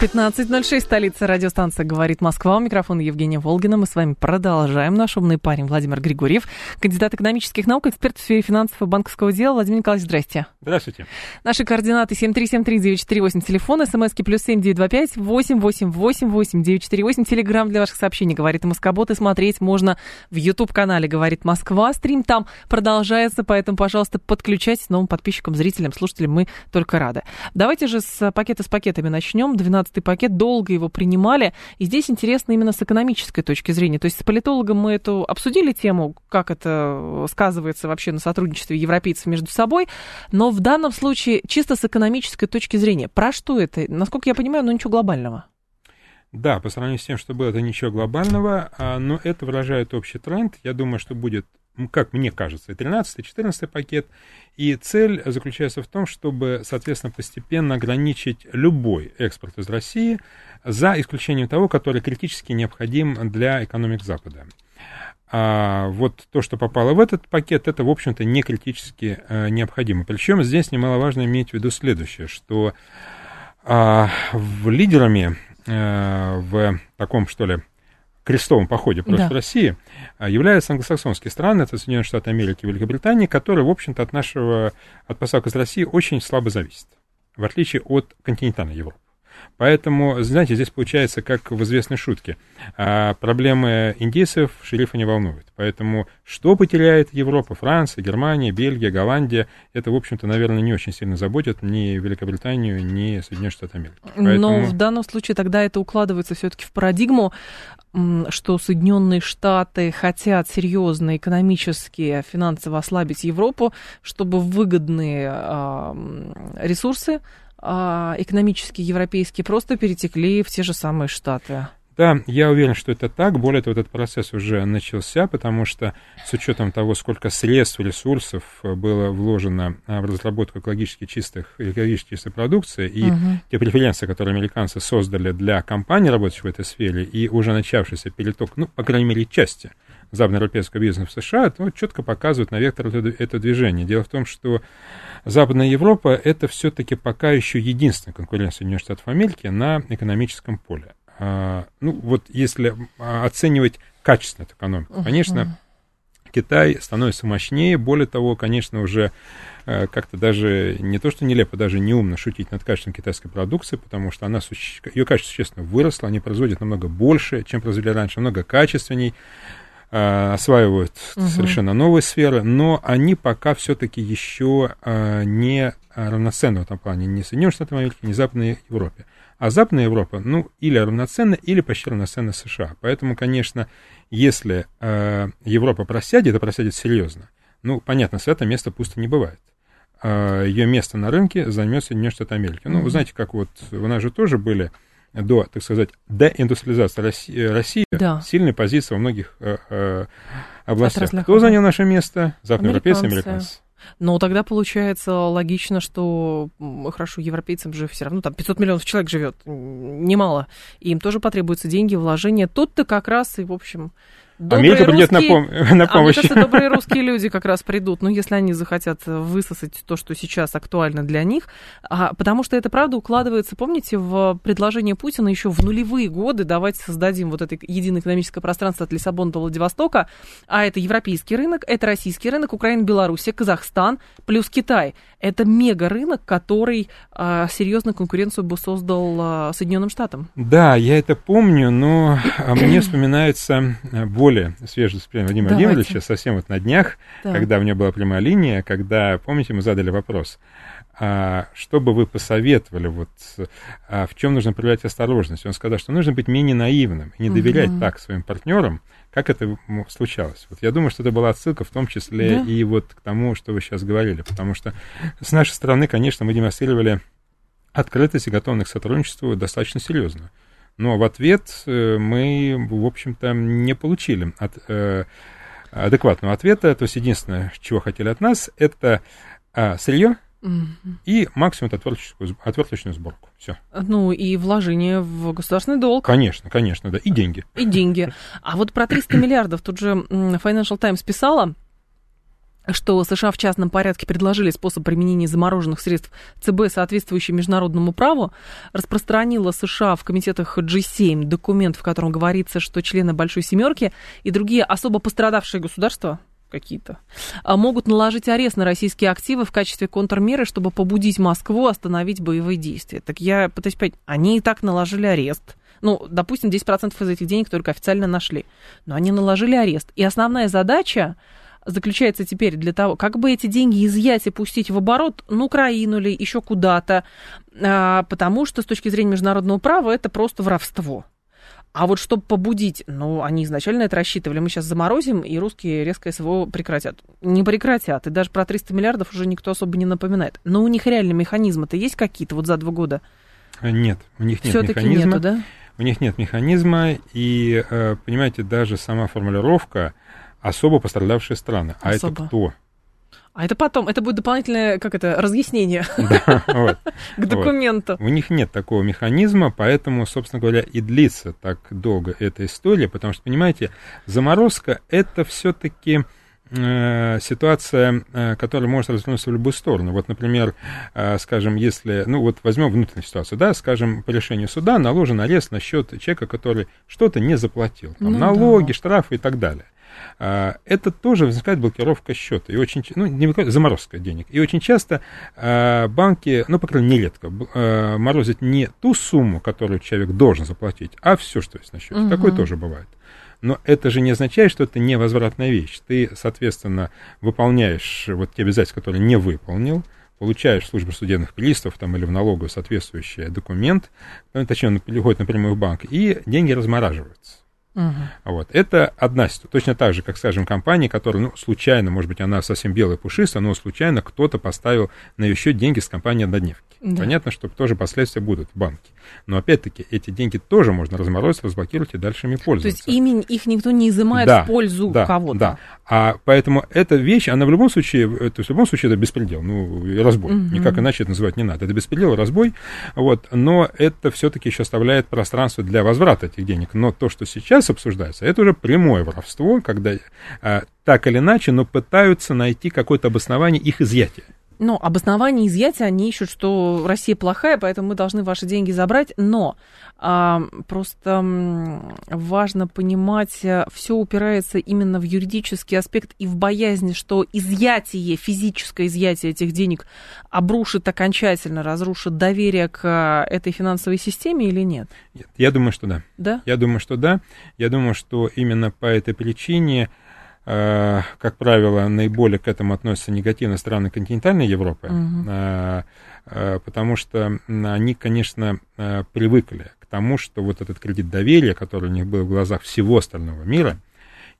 15.06, столица радиостанция «Говорит Москва». У микрофона Евгения Волгина. Мы с вами продолжаем. Наш умный парень Владимир Григорьев, кандидат экономических наук, эксперт в сфере финансов и банковского дела. Владимир Николаевич, здрасте. Здравствуйте. Наши координаты 7373948, телефон, смски плюс 7925 888 948, телеграмм для ваших сообщений «Говорит Москобот» и смотреть можно в YouTube-канале «Говорит Москва». Стрим там продолжается, поэтому, пожалуйста, подключайтесь новым подписчикам, зрителям, слушателям. Мы только рады. Давайте же с пакета с пакетами начнем. 12-й пакет, долго его принимали. И здесь интересно именно с экономической точки зрения. То есть с политологом мы эту обсудили тему, как это сказывается вообще на сотрудничестве европейцев между собой. Но в данном случае чисто с экономической точки зрения, про что это? Насколько я понимаю, ну ничего глобального. Да, по сравнению с тем, что было, это ничего глобального, а, но это выражает общий тренд. Я думаю, что будет, как мне кажется, и 13 и 14 пакет. И цель заключается в том, чтобы, соответственно, постепенно ограничить любой экспорт из России, за исключением того, который критически необходим для экономик Запада. А вот то, что попало в этот пакет, это, в общем-то, не критически э, необходимо. Причем здесь немаловажно иметь в виду следующее, что а, в лидерами э, в таком, что ли, крестовом походе против Да. России а, являются англосаксонские страны, это Соединенные Штаты Америки и Великобритания, которые, в общем-то, от нашего, от поставок из России очень слабо зависят, в отличие от континентальной Европы. Поэтому, знаете, здесь получается, как в известной шутке, а, проблемы индейцев шерифа не волнуют. Поэтому что потеряет Европа, Франция, Германия, Бельгия, Голландия, это, в общем-то, наверное, не очень сильно заботит ни Великобританию, ни Соединенные Штаты Америки. Но Поэтому- в данном случае тогда это укладывается все-таки в парадигму, что Соединенные Штаты хотят серьезно экономически, финансово ослабить Европу, чтобы выгодные м, ресурсы а, экономические, европейские, просто перетекли в те же самые Штаты. Да, я уверен, что это так. Более того, этот процесс уже начался, потому что с учетом того, сколько средств, ресурсов э, было вложено а, в разработку экологически чистых, экологически чистой продукции, и Мгм. те преференции, которые американцы создали для компаний, работающих в этой сфере, и уже начавшийся переток, ну, по крайней мере, части западноевропейского бизнеса в США, то четко показывают на вектор это, это движение. Дело в том, что Западная Европа — это все-таки пока еще единственный конкурент Соединенных Штатов Америки на экономическом поле. А, ну, вот если а, оценивать качество этой экономики, конечно, Китай становится мощнее. Более того, конечно, уже э, как-то даже не то, что нелепо, даже неумно шутить над качеством китайской продукции, потому что она, ее качество существенно выросло, они производят намного больше, чем производили раньше, намного качественней, э, осваивают Мгм. совершенно новые сферы, но они пока все-таки еще не равноценны в этом плане ни Соединенным Штатам Америки, ни Западной Европе. А Западная Европа, ну, или равноценна, или почти равноценна США. Поэтому, конечно, если э, Европа просядет, а просядет серьезно, ну, понятно, с этого места пусто не бывает. Э, ее место на рынке займет Соединенные Штаты Америки. Ну, вы знаете, как вот у нас же тоже были до, так сказать, деиндустриализации России, России Да. сильные позиции во многих э, э, областях. Отраслях, Кто занял наше место? Западноевропейцы, Американцы. американцы. Но тогда получается логично, что хорошо, европейцам же все равно там 500 миллионов человек живет, немало. Им тоже потребуются деньги, вложения. Тут-то как раз и, в общем, добрые Америка придет на, русские- пом- на А мне помощь. кажется, добрые русские люди как раз придут, ну, если они захотят высосать то, что сейчас актуально для них, а, потому что это, правда, укладывается, помните, в предложение Путина еще в нулевые годы давайте создадим вот это единое экономическое пространство от Лиссабона до Владивостока, а это европейский рынок, это российский рынок, Украина, Белоруссия, Казахстан, плюс Китай. Это мега-рынок, который а, серьезную конкуренцию бы создал а, Соединенным Штатам. Да, я это помню, но а, мне вспоминается э, более свежее воспоминание Владимира Давайте. Владимировича совсем вот на днях, Так. когда у меня была прямая линия, когда, помните, мы задали вопрос, а, что бы вы посоветовали, вот а, в чем нужно проявлять осторожность? Он сказал, что нужно быть менее наивным и не доверять угу. так своим партнерам, как это случалось. Вот я думаю, что это была отсылка в том числе да? и вот к тому, что вы сейчас говорили, потому что с нашей стороны, конечно, мы демонстрировали открытость и готовность к сотрудничеству достаточно серьезно. Но в ответ э, мы, в общем-то, не получили от, э, адекватного ответа. То есть единственное, чего хотели от нас, это а, сырье, и максимум это отверточную, отверточную сборку. Все. Ну, и вложение в государственный долг. Конечно, конечно, да. И деньги. И деньги. А вот про 300 миллиардов тут же Financial Times писала, что США в частном порядке предложили способ применения замороженных средств ЦБ, соответствующий международному праву, распространила США в комитетах G7 документ, в котором говорится, что члены Большой Семерки и другие особо пострадавшие государства какие-то, а, могут наложить арест на российские активы в качестве контрмеры, чтобы побудить Москву остановить боевые действия. Так я пытаюсь понять, они и так наложили арест. Ну, допустим, 10% из этих денег только официально нашли. Но они наложили арест. И основная задача заключается теперь для того, как бы эти деньги изъять и пустить в оборот, ну, Украину или еще куда-то, а, потому что с точки зрения международного права это просто воровство. А вот чтобы побудить, ну, они изначально это рассчитывали, мы сейчас заморозим, и русские резко СВО прекратят. Не прекратят, и даже про 300 миллиардов уже никто особо не напоминает. Но у них реально механизмы-то есть какие-то вот за два года? Нет, у них нет Всё-таки механизма. нету, да? У них нет механизма, и, э, понимаете, даже сама формулировка особо пострадавшие страны. А особо. это кто? А это потом, это будет дополнительное, как это, разъяснение к документу. У них нет такого механизма, поэтому, собственно говоря, и длится так долго эта история, потому что, понимаете, заморозка это все-таки э, ситуация, э, которая может развернуться в любую сторону. Вот, например, э, скажем, если, ну вот возьмем внутреннюю ситуацию, да, скажем, по решению суда наложен арест на счет человека, который что-то не заплатил, там, ну, налоги, да. штрафы и так далее. А, это тоже возникает блокировка счета. И очень, ну, не заморозка денег. И очень часто а, банки, ну, по крайней мере, нередко, а, морозят не ту сумму, которую человек должен заплатить, а все, что есть на счете. Угу. Такое тоже бывает. Но это же не означает, что это невозвратная вещь. Ты, соответственно, выполняешь вот те обязательства, которые не выполнил, получаешь в службу судебных приставов там, или в налоговую соответствующий документ, ну, точнее, он приходит напрямую в банк, и деньги размораживаются. Угу. Вот. Это одна ситуация. Точно так же, как, скажем, компания, которая, ну, случайно, может быть, она совсем белая пушистая, но случайно кто-то поставил на ее счет деньги с компании однодневки. Да. Понятно, что тоже последствия будут в банке. Но опять-таки эти деньги тоже можно разморозить, разблокировать и дальше ими пользоваться. То есть ими их никто не изымает да, в пользу да, кого-то. Да. А поэтому эта вещь, она в любом случае, то есть в любом случае это беспредел, ну, разбой. Угу. Никак иначе это называть не надо. Это беспредел, разбой. Вот. Но это все-таки еще оставляет пространство для возврата этих денег. Но то, что сейчас обсуждается, это уже прямое воровство, когда а, так или иначе, но пытаются найти какое-то обоснование их изъятия. Ну, обоснование изъятия они ищут, что Россия плохая, поэтому мы должны ваши деньги забрать. Но а, просто важно понимать, э, все упирается именно в юридический аспект и в боязнь, что изъятие, физическое изъятие этих денег обрушит окончательно, разрушит доверие к э, этой финансовой системе или нет? Нет, я думаю, что да. Да? Я думаю, что да. Я думаю, что именно по этой причине как правило, наиболее к этому относятся негативно страны континентальной Европы, угу. потому что они, конечно, привыкли к тому, что вот этот кредит доверия, который у них был в глазах всего остального мира,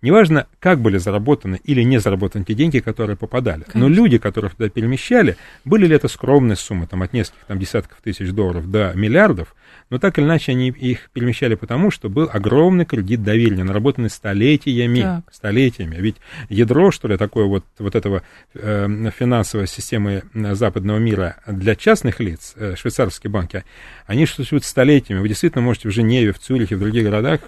Неважно, как были заработаны или не заработаны те деньги, которые попадали. Конечно. Но люди, которых туда перемещали, были ли это скромные суммы, там, от нескольких там, десятков тысяч долларов до миллиардов, но так или иначе они их перемещали потому, что был огромный кредит доверия, наработанный столетиями, так. столетиями. Ведь ядро, что ли, такое вот, вот этого э, финансовой системы э, западного мира для частных лиц, э, швейцарские банки, они существуют столетиями. Вы действительно можете в Женеве, в Цюрихе, в других городах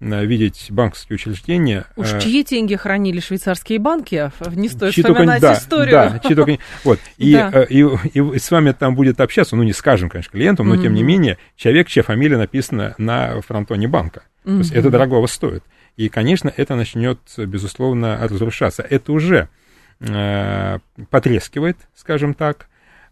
э, видеть банковские учреждения, Уж э, чьи деньги хранили швейцарские банки, не стоит чьи вспоминать только, историю. Да, чьи только, вот, и, да. Э, и, и, и с вами там будет общаться, ну, не скажем, конечно, клиентам, но, mm-hmm. тем не менее, человек, чья фамилия написана на фронтоне банка. Mm-hmm. То есть это дорогого стоит. И, конечно, это начнет, безусловно, разрушаться. Это уже э, потрескивает, скажем так,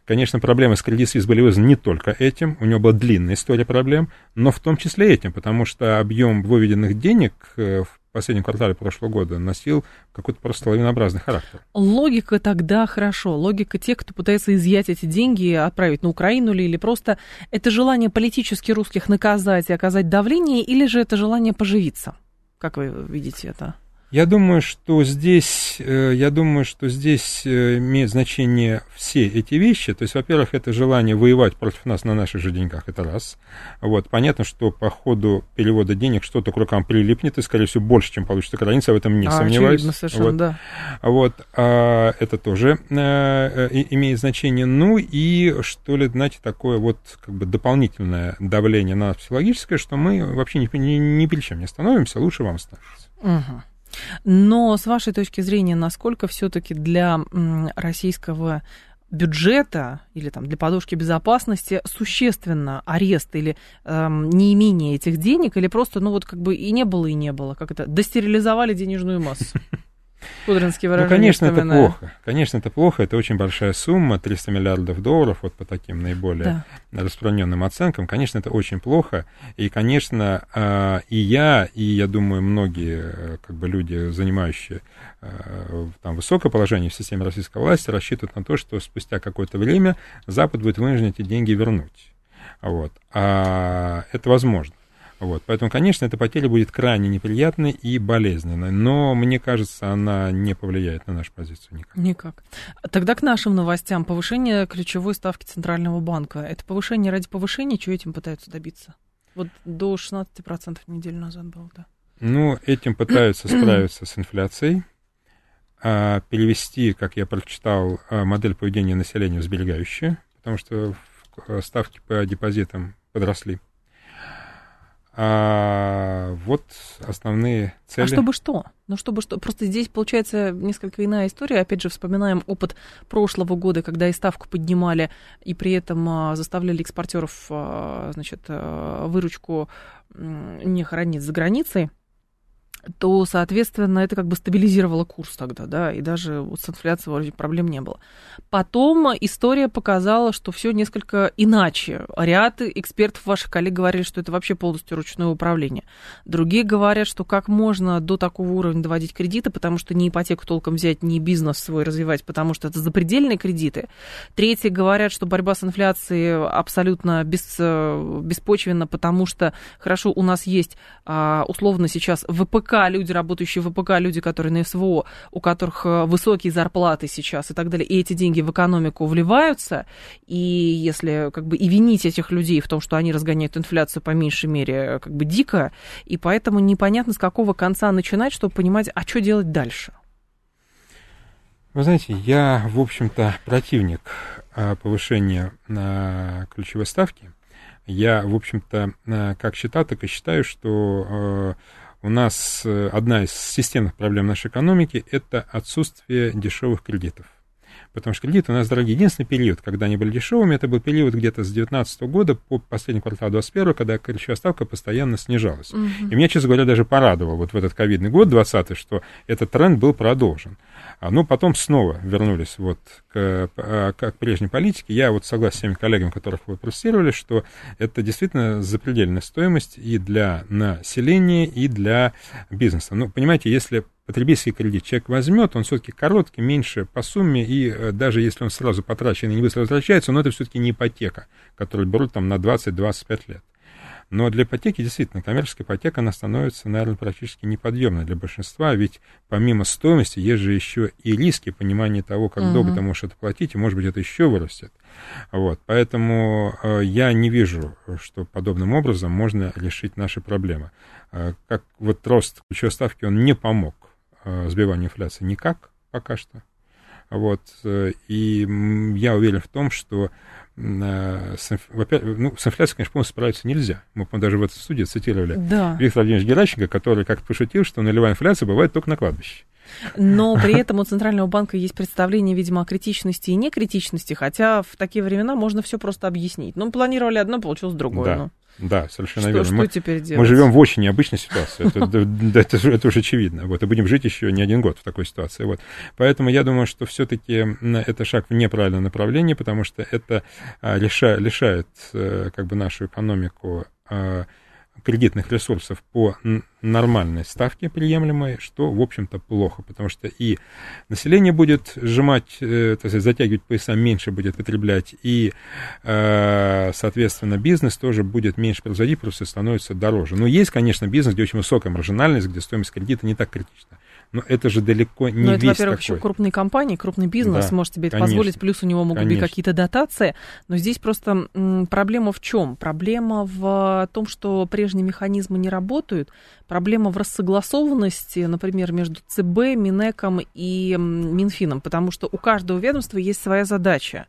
Конечно, проблемы с Credit Suisse были вызваны не только этим, у него была длинная история проблем, но в том числе этим, потому что объем выведенных денег в последнем квартале прошлого года носил какой-то просто лавинообразный характер. Логика тогда хорошо. Логика тех, кто пытается изъять эти деньги, отправить на Украину ли, или просто это желание политически русских наказать и оказать давление, или же это желание поживиться? Как вы видите это? Я думаю, что здесь, э, я думаю, что здесь э, имеет значение все эти вещи. То есть, во-первых, это желание воевать против нас на наших же деньгах, это раз. Вот, понятно, что по ходу перевода денег что-то к рукам прилипнет, и, скорее всего, больше, чем получится граница, в этом не а, сомневаюсь. Очевидно, совершенно, вот. да. Вот, а, это тоже а, имеет значение. Ну и, что ли, знаете, такое вот как бы дополнительное давление на нас психологическое, что мы вообще ни, ни, ни перед чем не становимся, лучше вам становится. Угу. Но с вашей точки зрения, насколько все-таки для российского бюджета или там для подушки безопасности существенно арест или эм, неимение этих денег или просто ну вот как бы и не было и не было? Как это достерилизовали денежную массу Кудринский Ну, конечно, это плохо. Конечно, это плохо. Это очень большая сумма, 300 миллиардов долларов, вот по таким наиболее да. распространенным оценкам. Конечно, это очень плохо. И, конечно, а, и я, и, я думаю, многие э, как бы, люди, занимающие э, там, высокое положение в системе российской власти, рассчитывают на то, что спустя какое-то время Запад будет вынужден эти деньги вернуть. Вот. А это возможно. Вот, поэтому, конечно, эта потеря будет крайне неприятной и болезненной, но, мне кажется, она не повлияет на нашу позицию никак. Никак. Тогда к нашим новостям. Повышение ключевой ставки Центрального банка. Это повышение ради повышения, чего этим пытаются добиться? Вот до 16% неделю назад было, да. Ну, этим пытаются справиться с инфляцией, а перевести, как я прочитал, а, модель поведения населения в сберегающее, потому что ставки по депозитам подросли. А, вот основные цели. А чтобы что? Ну, чтобы что? Просто здесь получается несколько иная история. Опять же, вспоминаем опыт прошлого года, когда и ставку поднимали, и при этом а, заставляли экспортеров, а, значит, а, выручку не хранить за границей то, соответственно, это как бы стабилизировало курс тогда, да, и даже вот с инфляцией вроде проблем не было. Потом история показала, что все несколько иначе. Ряд экспертов, ваших коллег, говорили, что это вообще полностью ручное управление. Другие говорят, что как можно до такого уровня доводить кредиты, потому что ни ипотеку толком взять, ни бизнес свой развивать, потому что это запредельные кредиты. Третьи говорят, что борьба с инфляцией абсолютно бес, беспочвенна, потому что, хорошо, у нас есть а, условно сейчас ВПК, люди, работающие в ВПК, люди, которые на СВО, у которых э, высокие зарплаты сейчас и так далее, и эти деньги в экономику вливаются, и если как бы и винить этих людей в том, что они разгоняют инфляцию по меньшей мере э, как бы дико, и поэтому непонятно, с какого конца начинать, чтобы понимать, а что делать дальше. Вы знаете, я, в общем-то, противник э, повышения ключевой ставки. Я, в общем-то, как считал, так и считаю, что у нас э, одна из системных проблем нашей экономики – это отсутствие дешевых кредитов. Потому что кредиты у нас дорогие. Единственный период, когда они были дешевыми, это был период где-то с 2019 года по последний квартал 2021, когда ключевая ставка постоянно снижалась. Угу. И меня, честно говоря, даже порадовало вот в этот ковидный год, 20 что этот тренд был продолжен. А, ну, потом снова вернулись вот к, а, к прежней политике. Я вот согласен с теми коллегами, которых вы протестировали, что это действительно запредельная стоимость и для населения, и для бизнеса. Ну, понимаете, если потребительский кредит человек возьмет, он все-таки короткий, меньше по сумме, и э, даже если он сразу потрачен и не быстро возвращается, но это все-таки не ипотека, которую берут там на 20-25 лет. Но для ипотеки, действительно, коммерческая ипотека, она становится, наверное, практически неподъемной для большинства, ведь помимо стоимости есть же еще и риски, понимание того, как долго ты можешь это платить, и, может быть, это еще вырастет. Вот, поэтому э, я не вижу, что подобным образом можно решить наши проблемы. Э, как вот рост ключевой ставки, он не помог сбиванию инфляции никак пока что. Вот, э, и я уверен в том, что Э, с, ну, с инфляцией, конечно, полностью справиться нельзя. Мы, даже в этой студии цитировали да. Виктора Владимировича Геращенко, который как-то пошутил, что нулевая инфляция бывает только на кладбище. Но при этом у Центрального банка есть представление, видимо, о критичности и некритичности, хотя в такие времена можно все просто объяснить. Ну, планировали одно, получилось другое. Да. Ну. Да, совершенно что, верно. Что мы, теперь делать? Мы живем в очень необычной ситуации. Это, уже очевидно. Вот, и будем жить еще не один год в такой ситуации. Вот. Поэтому я думаю, что все-таки это шаг в неправильном направлении, потому что это а, лишает, лишает э, как бы нашу экономику а, кредитных ресурсов по нормальной ставке приемлемой, что, в общем-то, плохо, потому что и население будет сжимать, э, так сказать, затягивать пояса, меньше будет потреблять, и, э, соответственно, бизнес тоже будет меньше производить, просто становится дороже. Но есть, конечно, бизнес, где очень высокая маржинальность, где стоимость кредита не так критична. Но это же далеко не Но это, во-первых, такой. еще крупные компании, крупный бизнес да, может себе это конечно, позволить, плюс у него могут конечно. быть какие-то дотации. Но здесь просто м, проблема в чем? Проблема в том, что прежние механизмы не работают. Проблема в рассогласованности, например, между ЦБ, Минэком и Минфином, потому что у каждого ведомства есть своя задача.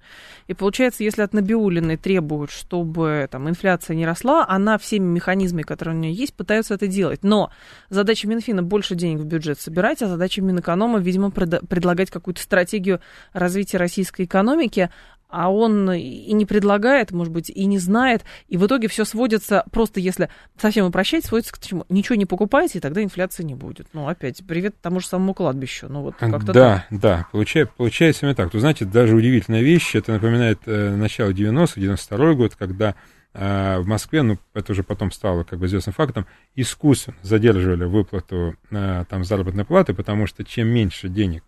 И получается, если от Набиулиной требуют, чтобы там, инфляция не росла, она всеми механизмами, которые у нее есть, пытается это делать. Но задача Минфина больше денег в бюджет собирать, а задача Минэконома, видимо, пред- предлагать какую-то стратегию развития российской экономики, а он и не предлагает, может быть, и не знает, и в итоге все сводится, просто если совсем упрощать, сводится к чему? Ничего не покупайте, и тогда инфляции не будет. Ну, опять, привет тому же самому кладбищу. Ну, вот как-то Да, так. да, получается, получается именно так. Вы знаете, даже удивительная вещь, это напоминает э, начало 90-х, 92 год, когда э, в Москве, ну, это уже потом стало как бы известным фактом, искусственно задерживали выплату э, там заработной платы, потому что чем меньше денег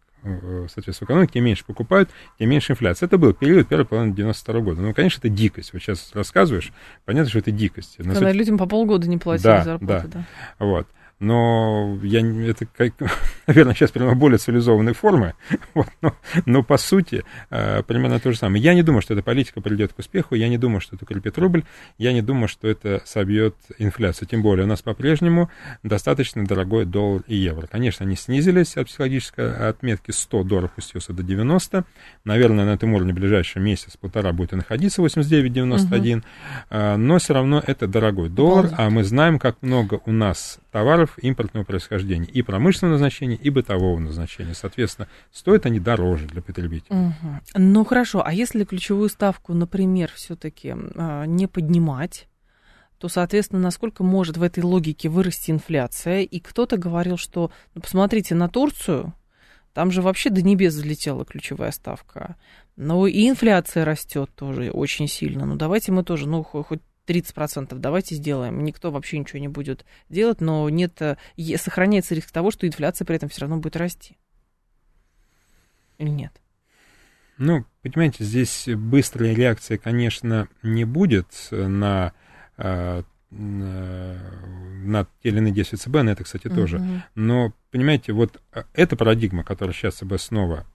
соответственно, экономики, тем меньше покупают, тем меньше инфляция. Это был период первой половины 92 года. Ну, конечно, это дикость. Вот сейчас рассказываешь, понятно, что это дикость. Когда суть... людям по полгода не платили да, зарплаты. Да, да. Вот но я, это, как, наверное, сейчас примерно более цивилизованной формы, вот, но, но по сути э, примерно то же самое. Я не думаю, что эта политика придет к успеху, я не думаю, что это укрепит рубль, я не думаю, что это собьет инфляцию, тем более у нас по-прежнему достаточно дорогой доллар и евро. Конечно, они снизились от психологической отметки 100 долларов пустился до 90, наверное, на этом уровне в ближайший месяц-полтора будет и находиться 89-91, угу. э, но все равно это дорогой доллар, а мы знаем, как много у нас товаров импортного происхождения, и промышленного назначения, и бытового назначения. Соответственно, стоят они дороже для потребителя. Угу. Ну хорошо, а если ключевую ставку, например, все-таки э, не поднимать, то, соответственно, насколько может в этой логике вырасти инфляция? И кто-то говорил, что, ну, посмотрите на Турцию, там же вообще до небес взлетела ключевая ставка. Ну и инфляция растет тоже очень сильно. Ну давайте мы тоже, ну хоть 30% давайте сделаем. Никто вообще ничего не будет делать, но нет, э, сохраняется риск того, что инфляция при этом все равно будет расти. Или нет? Ну, понимаете, здесь быстрой реакции, конечно, не будет на, э, на те или иные действия ЦБ, на это, кстати, тоже. Uh-huh. Но, понимаете, вот э, эта парадигма, которую сейчас ЦБ снова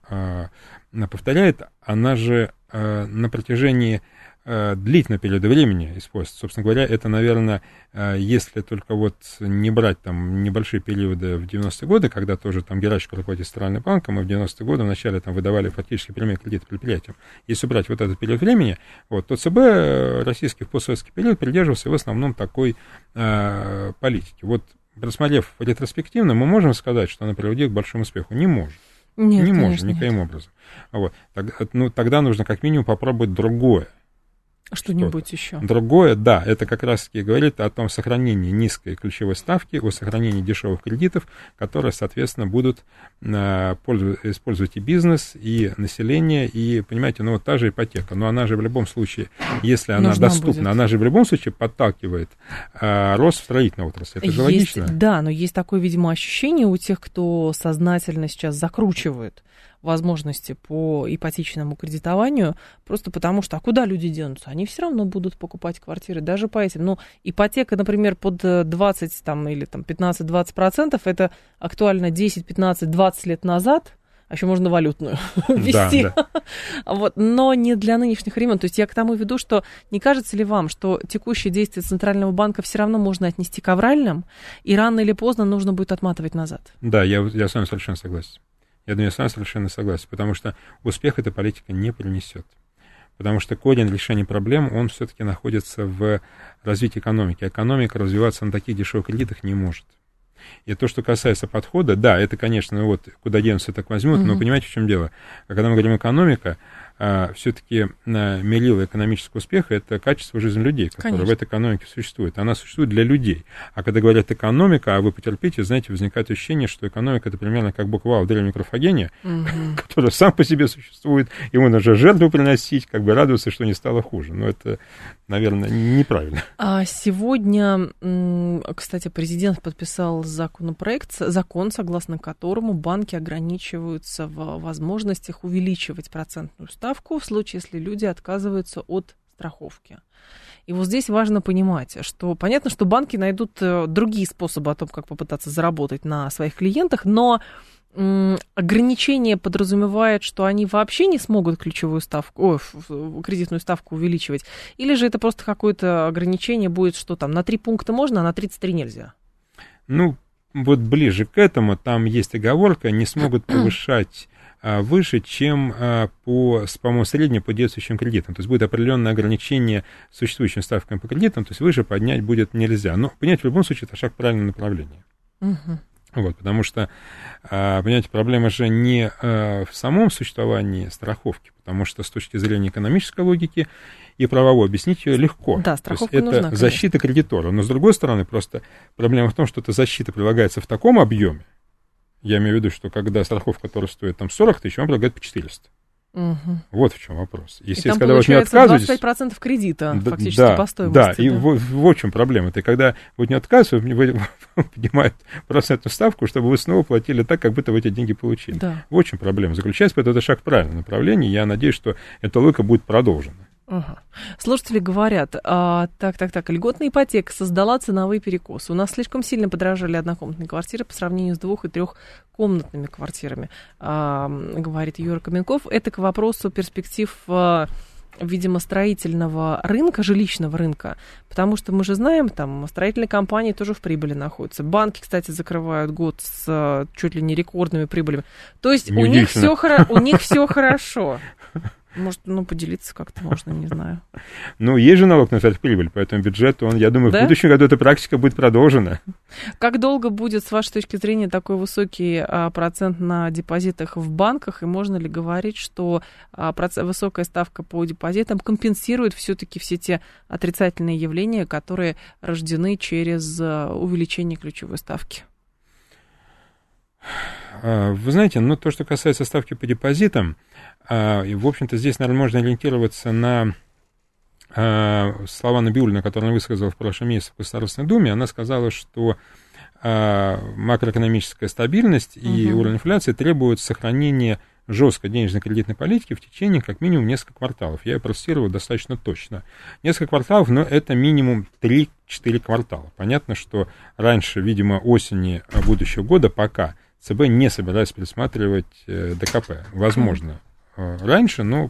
повторяет, она же на протяжении э, длительного периода времени используется. Собственно говоря, это, наверное, э, если только вот не брать там небольшие периоды в 90-е годы, когда тоже там Геращенко руководит Центральным банком, и в 90-е годы вначале там выдавали фактически прямые кредиты предприятиям. Если брать вот этот период времени, вот, то ЦБ э, российский в постсоветский период придерживался в основном такой э, политики. Вот рассмотрев ретроспективно, мы можем сказать, что она приводит к большому успеху? Не может. Нет, не может нет. никаким образом. Вот. Ну, тогда нужно как минимум попробовать другое. Что-нибудь что еще. Другое, да, это как раз-таки говорит о том сохранении низкой ключевой ставки, о сохранении дешевых кредитов, которые, соответственно, будут э, использовать и бизнес, и население, и, понимаете, ну вот та же ипотека, но она же в любом случае, если она Нужна доступна, будет. она же в любом случае подталкивает э, рост в строительной отрасли. Это же есть, логично. Да, но есть такое, видимо, ощущение у тех, кто сознательно сейчас закручивает возможности по ипотечному кредитованию, просто потому что, а куда люди денутся? Они все равно будут покупать квартиры, даже по этим. Ну, ипотека, например, под 20 там, или там, 15-20 процентов, это актуально 10, 15, 20 лет назад, а еще можно валютную ввести. Да, да. вот, но не для нынешних времен. То есть я к тому веду, что не кажется ли вам, что текущие действия Центрального банка все равно можно отнести к авральным, и рано или поздно нужно будет отматывать назад? Да, я, я с вами совершенно согласен. Я думаю, я сам совершенно согласен, потому что успех эта политика не принесет. Потому что корень решения проблем, он все-таки находится в развитии экономики. Экономика развиваться на таких дешевых кредитах не может. И то, что касается подхода, да, это, конечно, ну вот куда денутся, так возьмут, mm-hmm. но понимаете, в чем дело? Когда мы говорим экономика, все-таки а, мерило экономического успеха это качество жизни людей, которое Конечно. в этой экономике существует. Она существует для людей. А когда говорят экономика, а вы потерпите, знаете, возникает ощущение, что экономика это примерно как буква в древней Карфагене, угу. который сам по себе существует, ему нужно жертву приносить, как бы радоваться, что не стало хуже. Но это, наверное, неправильно. А сегодня, кстати, президент подписал законопроект, закон, согласно которому банки ограничиваются в возможностях увеличивать процентную ставку в случае, если люди отказываются от страховки. И вот здесь важно понимать, что понятно, что банки найдут э, другие способы о том, как попытаться заработать на своих клиентах, но ограничение подразумевает, что они вообще не смогут ключевую ставку, о, кредитную ставку увеличивать, или же это просто какое-то ограничение будет, что там на три пункта можно, а на 33 нельзя? Ну, вот ближе к этому, там есть оговорка, не смогут повышать выше, чем а, по, по-моему, среднему по действующим кредитам. То есть будет определенное ограничение существующим ставкам по кредитам, то есть выше поднять будет нельзя. Но понять в любом случае это шаг в правильном направлении. Угу. Вот, потому что, а, понимаете, проблема же не в самом существовании страховки, потому что с точки зрения экономической логики и правовой объяснить ее легко. Да, страховка То есть это нужна, защита кредитора. Но с другой стороны, просто проблема в том, что эта защита прилагается в таком объеме, я имею в виду, что когда страховка, которая стоит там 40 тысяч, он предлагает по 400. Угу. Вот в чем вопрос. Если, и там когда вы не отказываетесь... 25% кредита да, фактически да, по стоимости. Да, и вот, вот в чем проблема. Это когда вы не отказываетесь, вы поднимают процентную ставку, чтобы вы снова платили так, как будто вы эти деньги получили. Да. Вот в чем проблема заключается, поэтому это шаг в правильном направлении. Я надеюсь, что эта логика будет продолжена. Угу. Слушатели говорят, а, так, так, так, льготная ипотека создала ценовые перекосы. У нас слишком сильно подорожали однокомнатные квартиры по сравнению с двух- и трехкомнатными квартирами, а, говорит Юра Каменков. Это к вопросу перспектив а, видимо, строительного рынка, жилищного рынка, потому что мы же знаем, там строительные компании тоже в прибыли находятся. Банки, кстати, закрывают год с а, чуть ли не рекордными прибылями. То есть у них, все, у них все хорошо. Может, ну, поделиться как-то можно, не знаю. Ну, есть же налог на прибыль, поэтому бюджет, он, я думаю, да? в будущем году эта практика будет продолжена. Как долго будет, с вашей точки зрения, такой высокий а, процент на депозитах в банках, и можно ли говорить, что а, высокая ставка по депозитам компенсирует все-таки все те отрицательные явления, которые рождены через а, увеличение ключевой ставки? А, вы знаете, ну, то, что касается ставки по депозитам, а, и, в общем-то, здесь, наверное, можно ориентироваться на а, слова Набиулина, которые она высказала в прошлом месяце в Государственной Думе. Она сказала, что макроэкономическая стабильность и угу. уровень инфляции требуют сохранения жесткой денежно-кредитной политики в течение как минимум нескольких кварталов. Я процитировал достаточно точно. Несколько кварталов, но это минимум 3-4 квартала. Понятно, что раньше, видимо, осени будущего года пока ЦБ не собирается пересматривать э, ДКП. Возможно, э, раньше, но,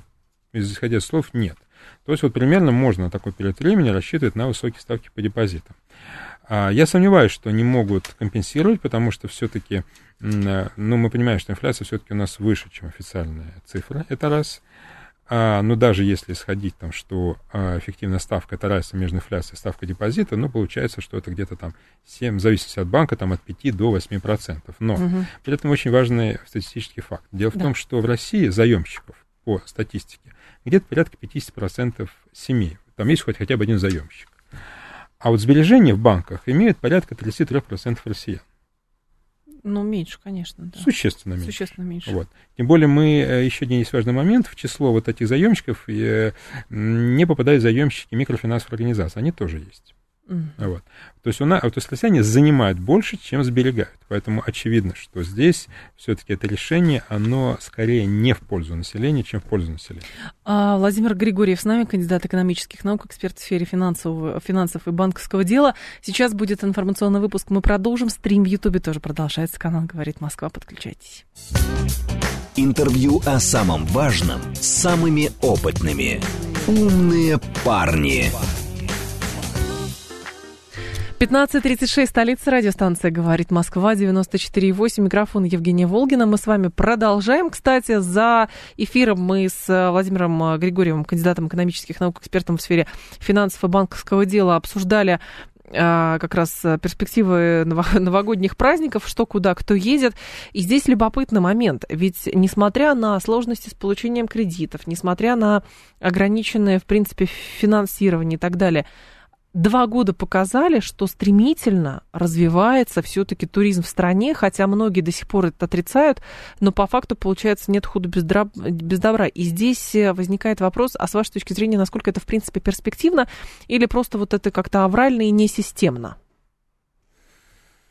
исходя из слов, нет. То есть вот примерно можно такой период времени рассчитывать на высокие ставки по депозитам. А я сомневаюсь, что они могут компенсировать, потому что все-таки, э, ну, мы понимаем, что инфляция все-таки у нас выше, чем официальная цифра, это раз. А, ну, даже если сходить там, что а, эффективная ставка это разница между инфляцией и ставкой депозита, ну, получается, что это где-то там 7, в зависимости от банка, там от 5 до 8 процентов. Но угу. при этом очень важный статистический факт. Дело да. в том, что в России заемщиков по статистике где-то порядка 50 процентов семей. Там есть хоть хотя бы один заемщик. А вот сбережения в банках имеют порядка 33 процентов россиян. Ну, меньше, конечно, да. Существенно меньше. Существенно меньше. Вот. Тем более мы, э, еще один есть важный момент, в число вот этих заемщиков э, не попадают заемщики микрофинансовых организаций, они тоже есть. Mm. Вот. То есть у нас, то есть россияне занимают больше, чем сберегают. Поэтому очевидно, что здесь все-таки это решение, оно скорее не в пользу населения, чем в пользу населения. А, Владимир Григорьев с нами, кандидат экономических наук, эксперт в сфере финансового, финансов и банковского дела. Сейчас будет информационный выпуск. Мы продолжим. Стрим в Ютубе тоже продолжается. Канал «Говорит Москва». Подключайтесь. Интервью о самом важном с самыми опытными. Умные парни. 15.36, столица радиостанция «Говорит Москва», 94.8, микрофон Евгения Волгина. Мы с вами продолжаем. Кстати, за эфиром мы с Владимиром Григорьевым, кандидатом экономических наук, экспертом в сфере финансов и банковского дела, обсуждали а, как раз перспективы новогодних праздников, что куда кто едет. И здесь любопытный момент, ведь несмотря на сложности с получением кредитов, несмотря на ограниченное, в принципе, финансирование и так далее, два года показали, что стремительно развивается все-таки туризм в стране, хотя многие до сих пор это отрицают, но по факту, получается, нет худа без, дроб... без добра. И здесь э, возникает вопрос, а с вашей точки зрения, насколько это, в принципе, перспективно, или просто вот это как-то аврально и несистемно?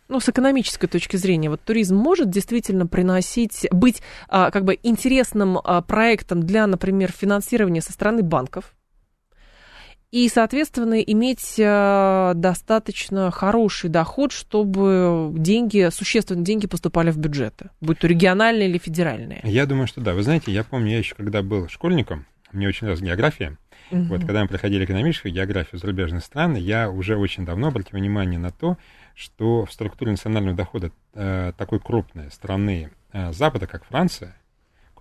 ну, с экономической точки зрения, вот туризм может действительно приносить, быть а, как бы интересным а, проектом для, например, финансирования со стороны банков, и, соответственно, иметь э, достаточно хороший доход, чтобы деньги, существенные деньги поступали в бюджеты, будь то региональные или федеральные. Я думаю, что да. Вы знаете, я помню, я еще когда был школьником, мне очень нравилась география. Угу. Вот, когда мы проходили экономическую географию зарубежных стран, я уже очень давно обратил внимание на то, что в структуре национального дохода э, такой крупной страны э, Запада, как Франция,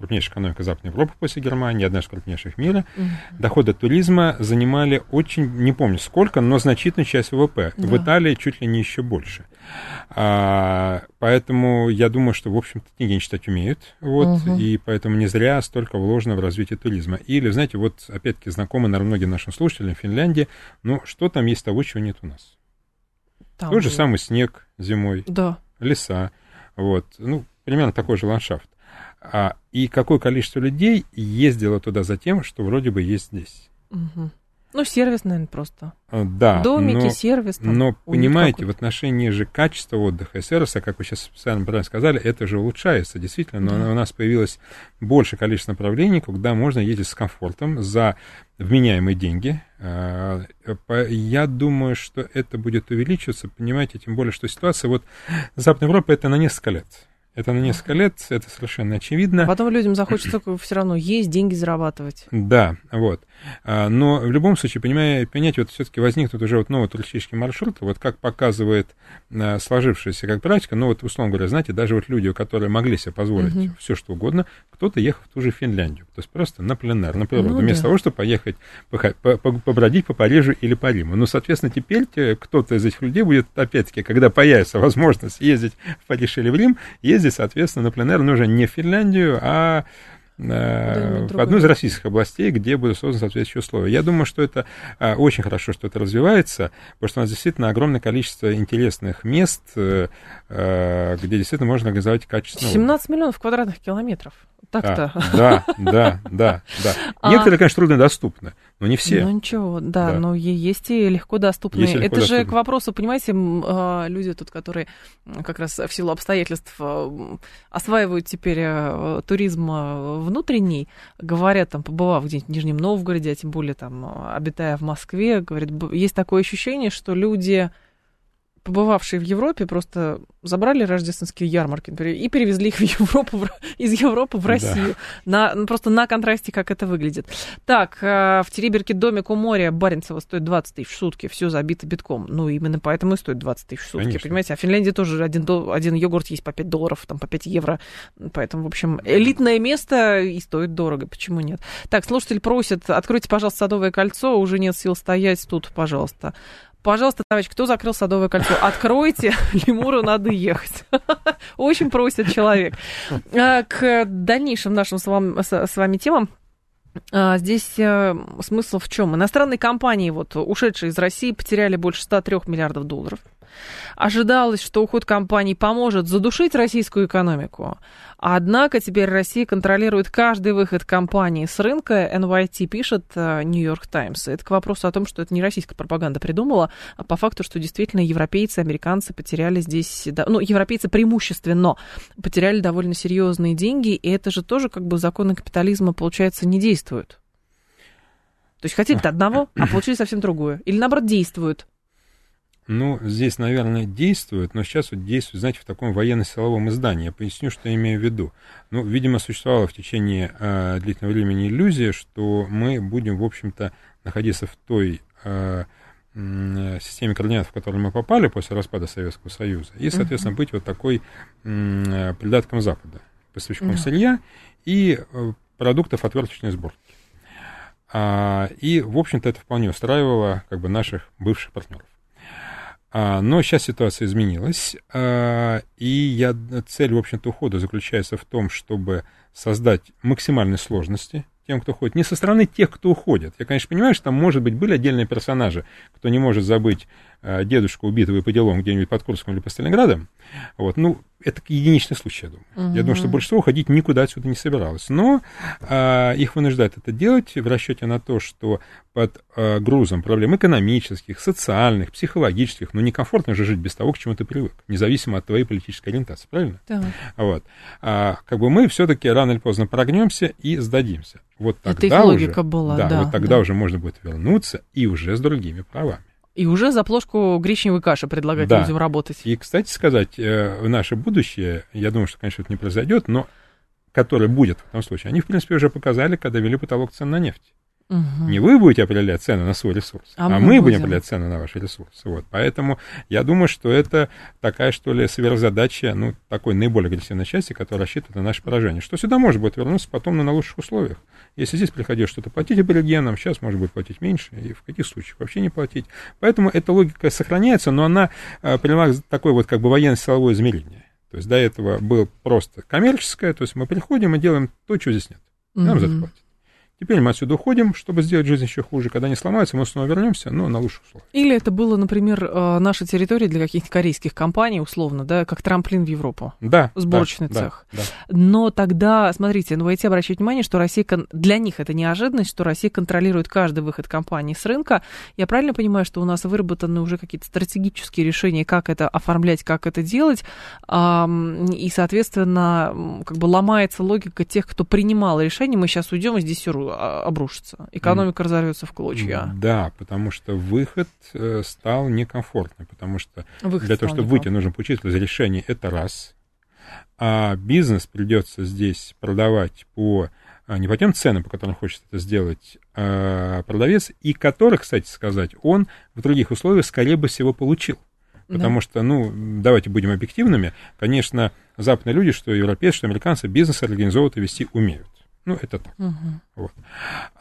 крупнейшая экономика Западной Европы после Германии, одна из крупнейших мира. Mm-hmm. Доходы туризма занимали очень, не помню сколько, но значительную часть ВВП. Да. В Италии чуть ли не еще больше. А, поэтому я думаю, что, в общем-то, деньги читать умеют. Вот, uh-huh. И поэтому не зря столько вложено в развитие туризма. Или, знаете, вот, опять-таки, знакомы, наверное, многим нашим слушателям в Финляндии, ну, что там есть того, чего нет у нас? Там Тот же самый снег зимой, да. леса. Вот, ну, примерно такой же ландшафт. А, и какое количество людей ездило туда за тем, что вроде бы есть здесь. Угу. Ну, сервис, наверное, просто. А, да. Домики, но, сервис. Там, но, понимаете, в отношении же качества отдыха и сервиса, как вы сейчас специально правильно сказали, это же улучшается, действительно. Но да. у нас появилось больше количество направлений, куда можно ездить с комфортом за вменяемые деньги. А, я думаю, что это будет увеличиваться, понимаете, тем более, что ситуация вот Западная Европа это на несколько лет. Это на несколько лет, это совершенно очевидно. А потом людям захочется все равно есть, деньги зарабатывать. Да, вот. А, но в любом случае, понимая, понимаете, вот все-таки возникнут уже вот новые туристические маршруты, вот как показывает а, сложившаяся как практика, ну вот, условно говоря, знаете, даже вот люди, которые могли себе позволить угу. все что угодно, кто-то ехал в ту же Финляндию, то есть просто на пленэр, на природу, ну, вместо да. того, чтобы поехать побродить по Парижу или по Риму. Ну, соответственно, теперь кто-то из этих людей будет, опять-таки, когда появится возможность ездить в Париж или в Рим, ездить, соответственно, на пленэр, но уже не в Финляндию, а Э, в одну из российских областей, где будут созданы соответствующие условия. Я думаю, что это э, очень хорошо, что это развивается, потому что у нас действительно огромное количество интересных мест, э, где действительно можно организовать качественный 17 отдых. миллионов квадратных километров. Так-то. Да, да, да, да. А Некоторые, конечно, труднодоступны, но не все. Ну ничего, да, да. но есть и легко доступные. Есть и легко Это доступны. же к вопросу, понимаете, а, люди тут, которые как раз в силу обстоятельств а, осваивают теперь а, туризм внутренний, говорят, там, побывав где-нибудь в Нижнем Новгороде, а тем более там, обитая в Москве, говорят, есть такое ощущение, что люди побывавшие в Европе, просто забрали рождественские ярмарки и перевезли их в Европу, из Европы в Россию. Да. На, ну, просто на контрасте, как это выглядит. Так, э, в Териберке домик у моря Баренцева стоит 20 тысяч в сутки, все забито битком. Ну, именно поэтому и стоит 20 тысяч в сутки, Конечно. понимаете? А в Финляндии тоже один, один йогурт есть по 5 долларов, там по 5 евро. Поэтому, в общем, элитное место и стоит дорого. Почему нет? Так, слушатель просит, откройте, пожалуйста, Садовое кольцо, уже нет сил стоять тут, пожалуйста. Пожалуйста, товарищ, кто закрыл Садовое кольцо? Откройте, лемуру надо ехать. Очень просит человек. А, к дальнейшим нашим с вами, темам. А, здесь э, смысл в чем? Иностранные компании, вот, ушедшие из России, потеряли больше 103 миллиардов долларов. Ожидалось, что уход компаний поможет задушить российскую экономику. Однако теперь Россия контролирует каждый выход компании с рынка. NYT пишет Нью-Йорк э, Таймс. Это к вопросу о том, что это не российская пропаганда придумала, а по факту, что действительно европейцы, американцы потеряли здесь, ну, европейцы преимущественно потеряли довольно серьезные деньги, и это же тоже как бы законы капитализма, получается, не действуют. То есть хотели-то одного, а получили совсем другое. Или наоборот действуют. Ну, здесь, наверное, действует, но сейчас вот действует, знаете, в таком военно-силовом издании. Я поясню, что я имею в виду. Ну, видимо, существовала в течение э, длительного времени иллюзия, что мы будем, в общем-то, находиться в той э, э, системе координат, в которую мы попали после распада Советского Союза, и, соответственно, быть вот такой э, придатком Запада, поставщиком uh-huh. сырья и э, продуктов отверточной сборки. А, и, в общем-то, это вполне устраивало как бы наших бывших партнеров. А, но сейчас ситуация изменилась, а, и я, цель, в общем-то, ухода заключается в том, чтобы создать максимальные сложности тем, кто ходит, не со стороны тех, кто уходит. Я, конечно, понимаю, что там, может быть, были отдельные персонажи, кто не может забыть э, дедушку, убитого по делам где-нибудь под Курском или по Сталинградом. Вот, ну, это единичный случай, я думаю. Угу. Я думаю, что большинство уходить никуда отсюда не собиралось. Но э, их вынуждает это делать в расчете на то, что под э, грузом проблем экономических, социальных, психологических, ну, некомфортно же жить без того, к чему ты привык, независимо от твоей политической ориентации, правильно? Да. Вот. А, как бы мы все-таки рано или поздно прогнемся и сдадимся. Вот тогда это их уже, логика была, да, да. вот тогда да. уже можно будет вернуться и уже с другими правами. И уже за плошку гречневой каши предлагать Да. людям работать. И, кстати сказать, э, в наше будущее, я думаю, что, конечно, это не произойдет, но которое будет в этом случае, они, в принципе, уже показали, когда ввели потолок цен на нефть. Мгм. Не вы будете определять цены на свой ресурс, А а, мы мы будем. определять цены на ваши ресурсы. Вот. Поэтому я думаю, что это такая, что ли, сверхзадача, ну, такой наиболее агрессивной части, которая рассчитывает на наше поражение. Что сюда может будет вернуться потом на, на лучших условиях. Если здесь приходилось что-то платить аборигенам, сейчас может быть платить меньше, и в каких случаях вообще не платить. Поэтому эта логика сохраняется, но она э, приняла такое вот как бы военно-силовое измерение. То есть до этого было просто коммерческое, то есть мы приходим и делаем то, чего здесь нет. Нам за это Мгм. платят. Теперь мы отсюда уходим, чтобы сделать жизнь еще хуже. Когда они сломаются, мы снова вернемся, но на лучших условиях. Или это было, например, э, наша территория для каких-то корейских компаний, условно, да, как трамплин в Европу. Да. Сборочный да, цех. Да, Но тогда, смотрите, ну, вы эти обращать внимание, что Россия, для них это неожиданность, что Россия контролирует каждый выход компании с рынка. Я правильно понимаю, что у нас выработаны уже какие-то стратегические решения, как это оформлять, как это делать, и, соответственно, как бы ломается логика тех, кто принимал решение, мы сейчас уйдем, и здесь все обрушится. Экономика разорвется в клочья. Да, потому что выход э, стал некомфортный, потому что Выход для того, чтобы выйти, нужно получить разрешение, это раз. А бизнес придется здесь продавать по а, не по тем ценам, по которым хочет это сделать а, продавец, и который, кстати сказать, он в других условиях скорее бы всего получил. Да. Потому что, ну, давайте будем объективными, конечно, западные люди, что европейцы, что американцы, бизнес организовывать и вести умеют. Ну, это так. Мгм. Вот.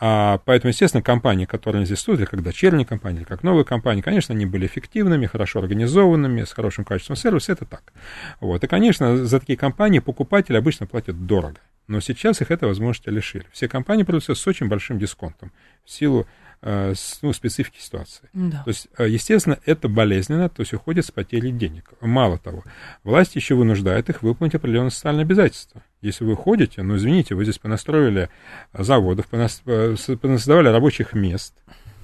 А, поэтому, естественно, компании, которые здесь или как дочерние компании, или как новые компании, конечно, они были эффективными, хорошо организованными, с хорошим качеством сервиса, это так. Вот. И, конечно, за такие компании покупатели обычно платят дорого. Но сейчас их этой возможности лишили. Все компании продаются с очень большим дисконтом в силу ну, специфики ситуации. Да. То есть, э, естественно, это болезненно, то есть уходит с потерей денег. Мало того, власть еще вынуждает их выполнить определенные социальные обязательства. Если вы уходите, ну, извините, вы здесь понастроили заводов, понас- э, рабочих мест,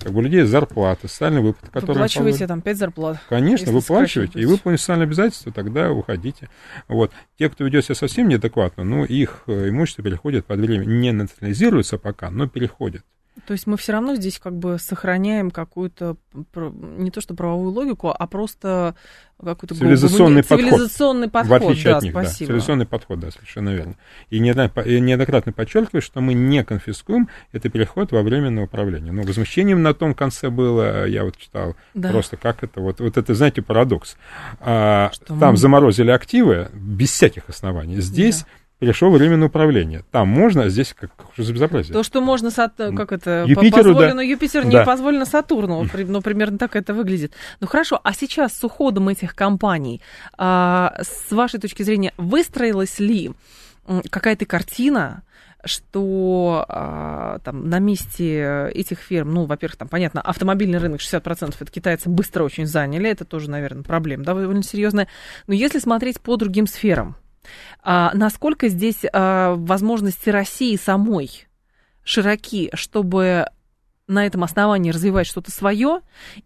как бы у людей зарплаты, социальные выплаты, которые... Выплачиваете там 5 зарплат. Конечно, выплачиваете, и выполните социальные обязательства, тогда уходите. Вот. Те, кто ведет себя совсем неадекватно, ну, их э, имущество переходит под время, не национализируется пока, но переходит. То есть мы все равно здесь как бы сохраняем какую-то не то что правовую логику, а просто какой-то Цивилизационный глубокий- подход. цивилизационный подход. в отличие да, от них, да. спасибо. Цивилизационный подход, да, совершенно верно. И неодно- и неоднократно подчеркиваю, что мы не конфискуем, это переход во временное управление. Ну, возмущением на том конце было, я вот читал, Да. просто как это, вот, вот это, знаете, парадокс. А, Что там мы- заморозили активы без всяких оснований. Здесь Да. Перешел временное управление. Там можно, а здесь как, как за безобразие. То, что можно, сат- как это, Юпитеру, позволено да. Юпитер, не Да. позволено Сатурну. Вот при- Ну, примерно так это выглядит. Ну, хорошо, а сейчас с уходом этих компаний, а, с вашей точки зрения, выстроилась ли какая-то картина, что а, там на месте этих фирм, ну, во-первых, там, понятно, автомобильный рынок 60% это китайцы быстро очень заняли, это тоже, наверное, проблема да, довольно серьезная. Но если смотреть по другим сферам, а, насколько здесь а, возможности России самой широки, чтобы на этом основании развивать что-то свое,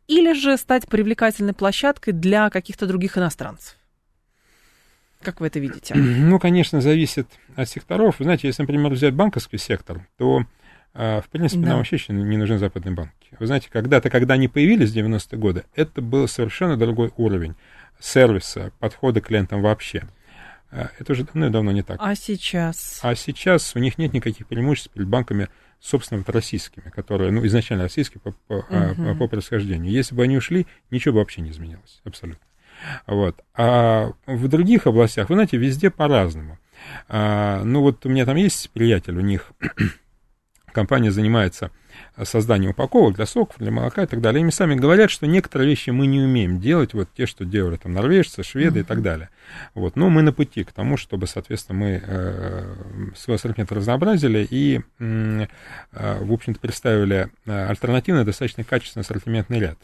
или же стать привлекательной площадкой для каких-то других иностранцев? Как вы это видите? Ну, конечно, зависит от секторов. Вы знаете, если, например, взять банковский сектор, то, а, в принципе, Да. нам вообще не нужны западные банки. Вы знаете, когда-то, когда они появились в 90-е годы, это был совершенно другой уровень сервиса, подхода к клиентам вообще. А, Это уже давно и давно не так. А сейчас? А сейчас у них нет никаких преимуществ перед банками, собственно, вот российскими, которые, ну, изначально российские по, по, Мгм. по происхождению. Если бы они ушли, ничего бы вообще не изменилось, абсолютно. Вот. А в других областях, вы знаете, везде по-разному. А, ну, вот у меня там есть приятель, у них компания занимается созданием упаковок для соков, для молока и так далее. Им сами говорят, что некоторые вещи мы не умеем делать, вот те, что делали там норвежцы, шведы mm-hmm. и так далее. Вот. Но мы на пути к тому, чтобы, соответственно, мы э, свой ассортимент разнообразили и, э, в общем-то, представили э, альтернативный, достаточно качественный ассортиментный ряд.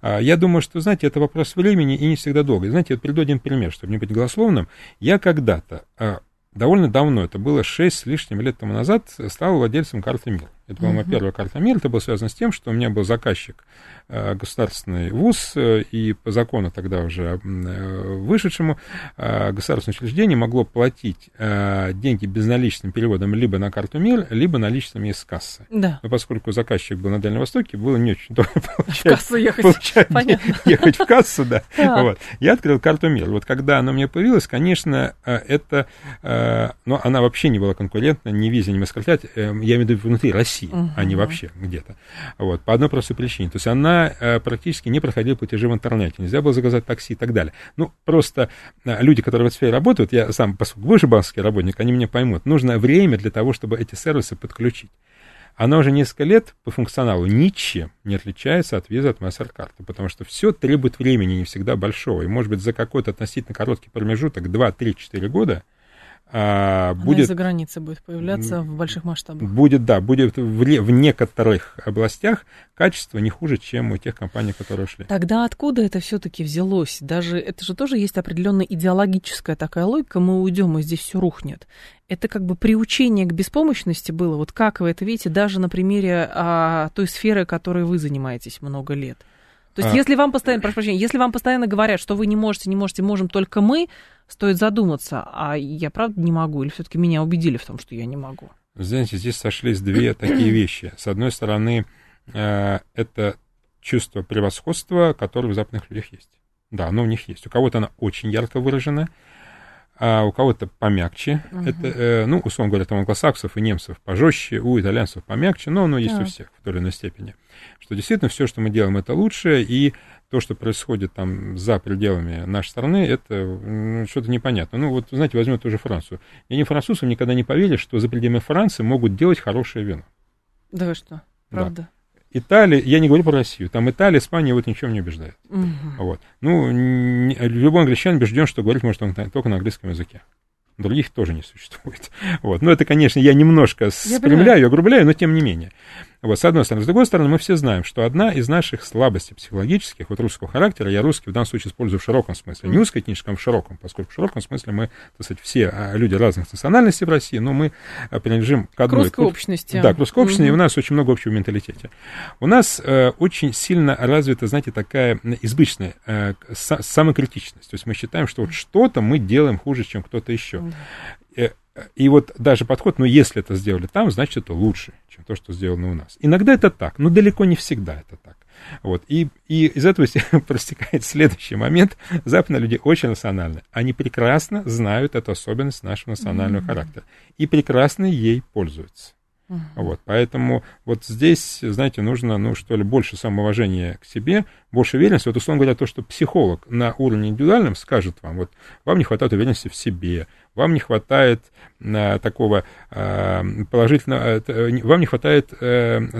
А, я думаю, что, знаете, это вопрос времени и не всегда долго. Знаете, вот приведу один пример, чтобы не быть голословным. Я когда-то, а, довольно давно, это было 6 с лишним лет тому назад, стал владельцем карты МИР. Это моя uh-huh. первая карта МИР. Это было связано с тем, что у меня был заказчик э, государственный вуз, э, и по закону тогда уже э, вышедшему государственное учреждение могло платить деньги безналичным переводом либо на карту МИР, либо наличными из кассы. Да. Но поскольку заказчик был на Дальнем Востоке, было не очень дорого получать. В кассу ехать, получать, понятно. Ехать в кассу, да. Вот. Я открыл карту МИР. Вот когда она мне появилась, конечно, это... Но она вообще не была конкурентна ни визе, ни Маскартят, я имею в виду внутри России России, uh-huh. а не вообще где-то. Вот, по одной простой причине. То есть она э, практически не проходила платежи в интернете, нельзя было заказать такси и так далее. Ну, просто э, люди, которые в этой сфере работают, я сам, поскольку бывший банковский работник, они меня поймут, нужно время для того, чтобы эти сервисы подключить. Она уже несколько лет по функционалу ничем не отличается от визы, от MasterCard, потому что все требует времени, не всегда большого. И, может быть, за какой-то относительно короткий промежуток, 2, 3, 4 года, а, будет... за границей будет появляться в больших масштабах. Будет, да, будет в, в некоторых областях качество не хуже, чем у тех компаний, которые шли. Тогда откуда это все-таки взялось? Даже это же тоже есть определенная идеологическая такая логика, мы уйдем, и здесь все рухнет. Это как бы приучение к беспомощности было. Вот как вы это видите даже на примере а, той сферы, которой вы занимаетесь много лет? То есть, а... если вам постоянно, прошу прощения, если вам постоянно говорят, что вы не можете, не можете, можем только мы, стоит задуматься, а я правда не могу, или все-таки меня убедили в том, что я не могу? Знаете, здесь сошлись две такие вещи. С одной стороны, э, это чувство превосходства, которое в западных людях есть. Да, оно у них есть. У кого-то оно очень ярко выражено, а у кого-то помягче. Угу. Это, э, ну, условно говоря, там англосаксов и немцев пожестче, у итальянцев помягче, но оно есть да. у всех в той или иной степени. Что действительно все, что мы делаем, это лучше, и то, что происходит там за пределами нашей страны, это ну, что-то непонятно. Ну, вот, знаете, возьмем ту же Францию. Я не французам никогда не поверили, что за пределами Франции могут делать хорошее вино. Да вы что, правда? Да. Италия, я не говорю про Россию, там Италия, Испания вот ничем не убеждает. Угу. Вот. Ну, не, любой англичанин убежден, что говорить может он только на английском языке. Других тоже не существует. Вот. Но это, конечно, я немножко спрямляю, огрубляю, но тем не менее. Вот, с одной стороны. С другой стороны, мы все знаем, что одна из наших слабостей психологических, вот русского характера, я русский в данном случае использую в широком смысле, не узкоэтническом, а в широком, поскольку в широком смысле мы, так сказать, все а, люди разных национальностей в России, но мы а, принадлежим к одной... К русской общности. Да, к русской общности, угу. и у нас очень много общего в менталитете. У нас э, очень сильно развита, знаете, такая избыточная э, самокритичность. То есть мы считаем, что вот что-то мы делаем хуже, чем кто-то еще. Угу. И вот даже подход, ну, если это сделали там, значит, это лучше, чем то, что сделано у нас. Иногда это так, но далеко не всегда это так. Вот. И, и из этого простекает следующий момент. Западные люди очень национальны. Они прекрасно знают эту особенность нашего национального mm-hmm. характера. И прекрасно ей пользуются. Uh-huh. Вот, поэтому вот здесь, знаете, нужно, ну, что ли, больше самоуважения к себе, больше уверенности. Вот, условно говоря, то, что психолог на уровне индивидуальном скажет вам, вот, вам не хватает уверенности в себе, вам не хватает а, такого а, положительного, а, вам не хватает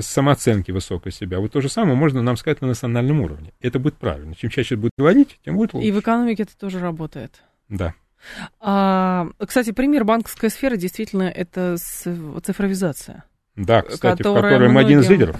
самооценки высокой себя. Вот то же самое можно нам сказать на национальном уровне. Это будет правильно. Чем чаще будет говорить, тем будет лучше. И в экономике это тоже работает. Да. А, кстати, пример банковской сферы действительно это цифровизация. Да, кстати, в которой мы один из лидеров.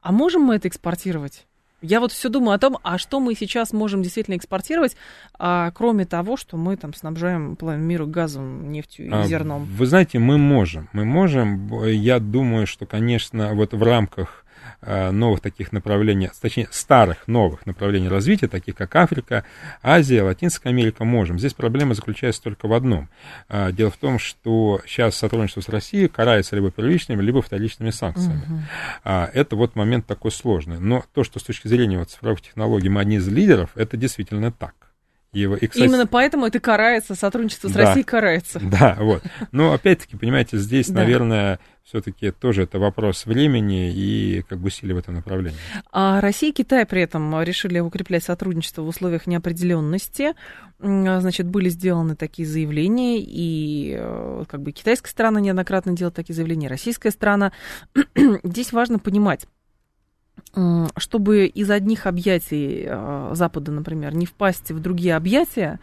А можем мы это экспортировать? Я вот все думаю о том, а что мы сейчас можем действительно экспортировать, а, кроме того, что мы там снабжаем половину мира газом, нефтью и а, зерном. Вы знаете, мы можем. Мы можем. Я думаю, что, конечно, вот в рамках новых таких направлений, точнее, старых новых направлений развития, таких как Африка, Азия, Латинская Америка, можем. Здесь проблема заключается только в одном. Э, дело в том, что сейчас сотрудничество с Россией карается либо первичными, либо вторичными санкциями. Угу. Это вот момент такой сложный. Но то, что с точки зрения вот цифровых технологий мы одни из лидеров, это действительно так. И, и, кстати, Именно поэтому это карается, сотрудничество с Да. Россией карается. Да, вот. Но опять-таки, понимаете, здесь, наверное, все-таки тоже это вопрос времени и как бы усилий в этом направлении. А Россия и Китай при этом решили укреплять сотрудничество в условиях неопределенности. М, Значит, были сделаны такие заявления, и э, как бы китайская сторона неоднократно делала такие заявления, российская сторона. Здесь важно понимать, чтобы из одних объятий э, Запада, например, не впасть в другие объятия,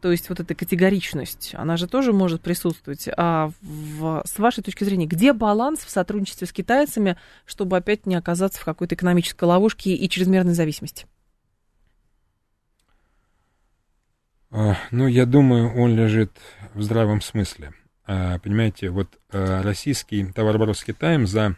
то есть вот эта категоричность, она же тоже может присутствовать. А в- с вашей точки зрения, где баланс в сотрудничестве с китайцами, чтобы опять не оказаться в какой-то экономической ловушке и чрезмерной зависимости? А, Ну, я думаю, он лежит в здравом смысле. А, Понимаете, вот а, российский товарооборот с Китаем за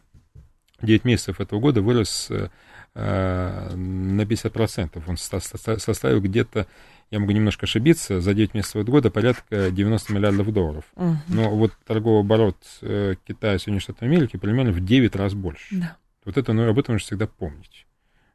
9 месяцев этого года вырос э, а, на 50%. Он со- со- составил где-то, я могу немножко ошибиться, за 9 месяцев этого года порядка 90 миллиардов долларов. Мгм. Но вот торговый оборот э, Китая и Соединенных Штатов Америки примерно в 9 раз больше. Да. Вот это, ну, об этом нужно всегда помнить,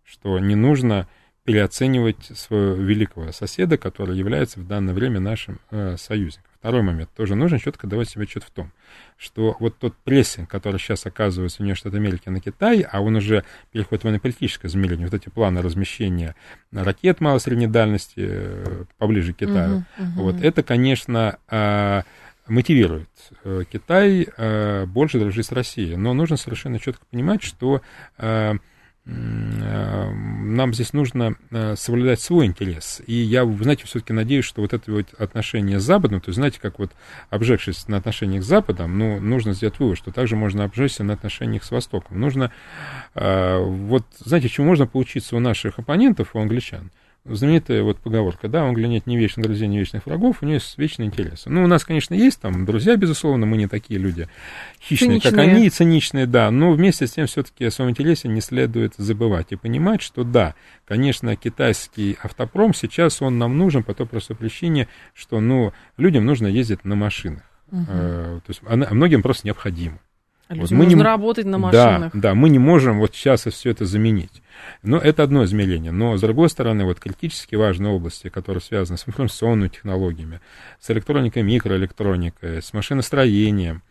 что не нужно переоценивать своего великого соседа, который является в данное время нашим э, союзником. Второй момент. Тоже нужно четко давать себе отчет в том, что вот тот прессинг, который сейчас оказывается в Соединенных Штатах Америки на Китай, а он уже переходит в военно-политическое измерение, вот эти планы размещения ракет малой средней дальности э, поближе к Китаю, Мгм, мгм. вот это, конечно, а, мотивирует э, Китай э, больше дружить с Россией. Но нужно совершенно четко понимать, что нам здесь нужно э, соблюдать свой интерес. И я, вы знаете, все-таки надеюсь, что вот это вот отношение с Западом, то есть, знаете, как вот обжегшись на отношениях с Западом, ну, нужно сделать вывод, что также можно обжечься на отношениях с Востоком. Нужно, э, вот, знаете, чему можно поучиться у наших оппонентов, у англичан? Знаменитая вот поговорка, да, в Англии нет ни вечных друзей, ни вечных врагов, у нее есть вечные интересы. Ну, у нас, конечно, есть там друзья, безусловно, мы не такие люди хищные, как Циничные. они, и циничные, да, но вместе с тем все-таки о своем интересе не следует забывать и понимать, что да, конечно, китайский автопром сейчас он нам нужен по той простой причине, что, ну, людям нужно ездить на машинах. Э, то есть она- многим просто необходимо. Людям мы не работать на Да, машинах. да, мы не можем вот сейчас все это заменить. Но это одно измерение. Но, с другой стороны, вот критически важные области, которые связаны с информационными технологиями, с электроникой, микроэлектроникой, с машиностроением,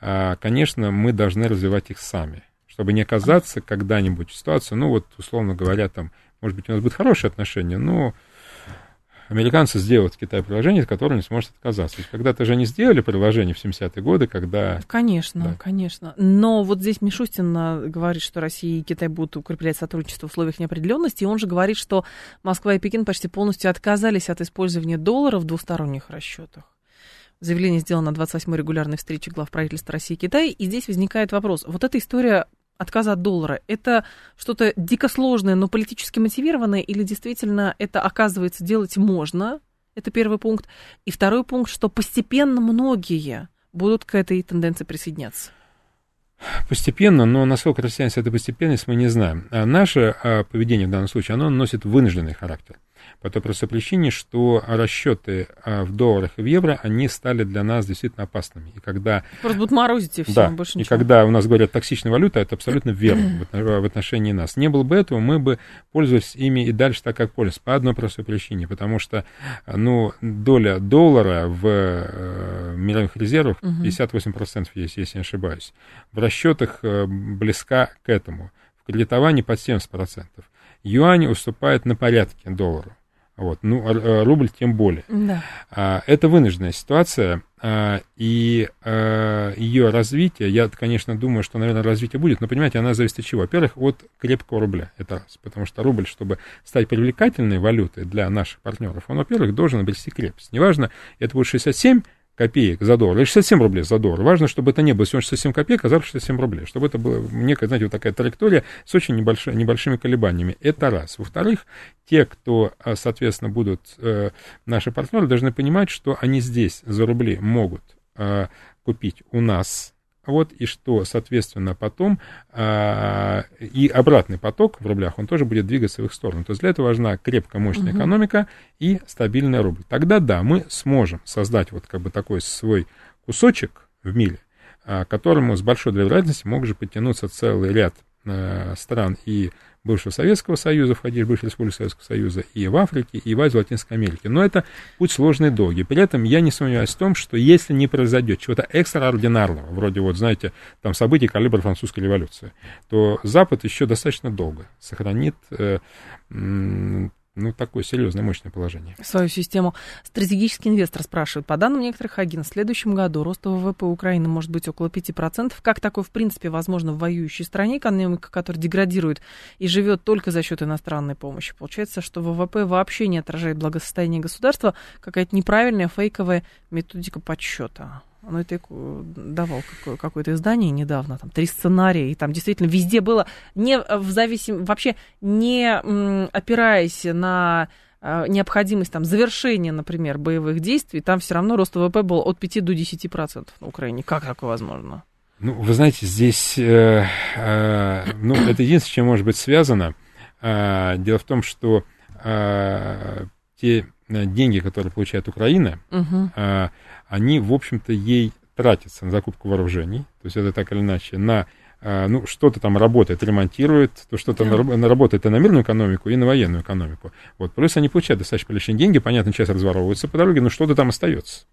а, конечно, мы должны развивать их сами, чтобы не оказаться когда-нибудь в ситуации, ну вот, условно говоря, там, может быть, у нас будет хорошие отношения, но американцы сделают в Китае приложение, от которого не сможет отказаться. Ведь когда-то же они сделали приложение в 70-е годы, когда Конечно, Да. конечно. Но вот здесь Мишустин а, говорит, что Россия и Китай будут укреплять сотрудничество в условиях неопределенности, и он же говорит, что Москва и Пекин почти полностью отказались от использования доллара в двусторонних расчетах. Заявление сделано на 28-й регулярной встрече глав правительства России и Китая, и здесь возникает вопрос. Вот эта история отказа от доллара, это что-то дико сложное, но политически мотивированное, или действительно это, оказывается, делать можно? Это первый пункт. И второй пункт, что постепенно многие будут к этой тенденции присоединяться. Постепенно, но насколько растянется эта постепенность, мы не знаем. А наше а, поведение в данном случае, оно носит вынужденный характер. По той простой причине, что расчеты а, в долларах и в евро, они стали для нас действительно опасными. И когда, Просто будут морозить и все, да, больше и ничего. когда у нас говорят токсичная валюта, это абсолютно верно в отно- в отношении нас. Не было бы этого, мы бы пользовались ими и дальше так, как пользовались. По одной простой причине. Потому что ну, доля доллара в э, мировых резервах 58% есть, если не ошибаюсь. В расчетах э, близка к этому. В кредитовании под 70%. Юань уступает на порядке доллару. Вот. Ну, а, э, рубль тем более. Да. А, Это вынужденная ситуация, а, и а, ее развитие, я, конечно, думаю, что, наверное, развитие будет, но, понимаете, она зависит от чего? Во-первых, от крепкого рубля, это раз, потому что рубль, чтобы стать привлекательной валютой для наших партнеров, он, во-первых, должен обрести крепость. Неважно, это будет 67 копеек за доллар или 67 рублей за доллар. Важно, чтобы это не было сегодня 67 копеек, а завтра 67 рублей. Чтобы это было некая, знаете, вот такая траектория с очень небольшими, небольшими колебаниями. Это раз. Во-вторых, те, кто, а, соответственно, будут э, наши партнеры, должны понимать, что они здесь за рубли могут э, купить у нас вот, и что, соответственно, потом а, и обратный поток в рублях, он тоже будет двигаться в их сторону. То есть для этого важна крепкая, мощная экономика и стабильный рубль. Тогда да, мы сможем создать вот как бы такой свой кусочек в мире, к которому с большой вероятностью мог же подтянуться целый ряд э, стран и бывшего Советского Союза, входили в бывшие республики Советского Союза, и в Африке, и в Азии, в Латинской Америке. Но это путь сложный и долгий. При этом я не сомневаюсь в том, что если не произойдет чего-то экстраординарного, вроде вот, знаете, там событий калибра французской революции, то Запад еще достаточно долго сохранит э, ну, такое серьезное, мощное положение. Свою систему. Стратегический инвестор спрашивает. По данным некоторых агентов, в следующем году рост ВВП Украины может быть около 5%. Как такое, в принципе, возможно в воюющей стране, экономика которая деградирует и живет только за счет иностранной помощи? Получается, что ВВП вообще не отражает благосостояние государства, какая-то неправильная фейковая методика подсчета. Ну, это давал какое-то издание недавно, там, три сценария, и там действительно везде было, не в зависим, вообще не опираясь на а, необходимость там, завершения, например, боевых действий, там все равно рост ВВП был от 5 до 10 процентов на Украине. Как такое возможно? Ну, вы знаете, здесь, э, э, ну, это единственное, чем может быть связано. Э, дело в том, что э, те деньги, которые получает Украина, угу. э, они, в общем-то, ей тратятся на закупку вооружений, то есть это так или иначе, на а, ну, что-то там работает, ремонтирует, то что-то на, работает и на мирную экономику, и на военную экономику. Вот. Плюс они получают достаточно приличные деньги, понятно, часть разворовывается по дороге, но что-то там остается.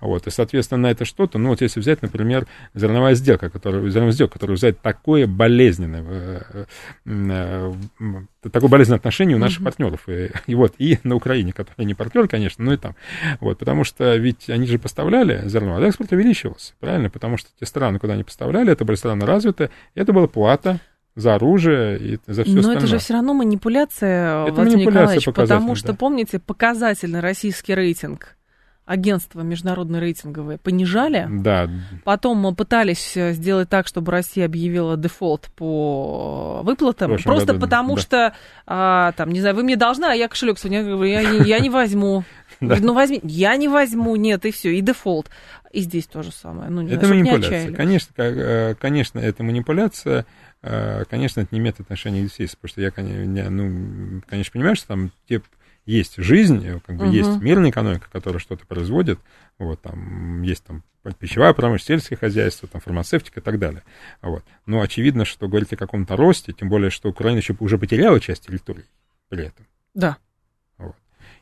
Вот, и, соответственно, на это что-то, ну, вот если взять, например, зерновая сделка, которая, зерновая сделка, которая взять такое болезненное, э, э, такое болезненное отношение у наших mm-hmm. партнеров, и, и вот, и на Украине, которые не партнеры, конечно, но и там, вот, потому что ведь они же поставляли зерно, а экспорт увеличивался, правильно, потому что те страны, куда они поставляли, это были страны развитые, это была плата за оружие и за все Но остальное. это же все равно манипуляция, это Владимир манипуляция Николаевич, потому что, да. помните, показательный российский рейтинг агентства международные рейтинговые понижали. Да. Потом мы пытались э, сделать так, чтобы Россия объявила дефолт по выплатам. Просто году, потому да. что, а, там, не знаю, вы мне должны, а я кошелек сегодня говорю, я, я, я не возьму. Ну, возьми. Я не возьму, нет, и все, и дефолт. И здесь то же самое. Ну, это знаю, манипуляция. Конечно, э, конечно, это манипуляция. Э, конечно, это не имеет отношения к потому что я, ну, конечно, понимаю, что там те есть жизнь, как бы угу. есть мирная экономика, которая что-то производит, вот, там есть там пищевая промышленность, сельское хозяйство, там, фармацевтика и так далее. Вот. Но очевидно, что говорить о каком-то росте, тем более, что Украина еще уже потеряла часть территории при этом. Да. Вот.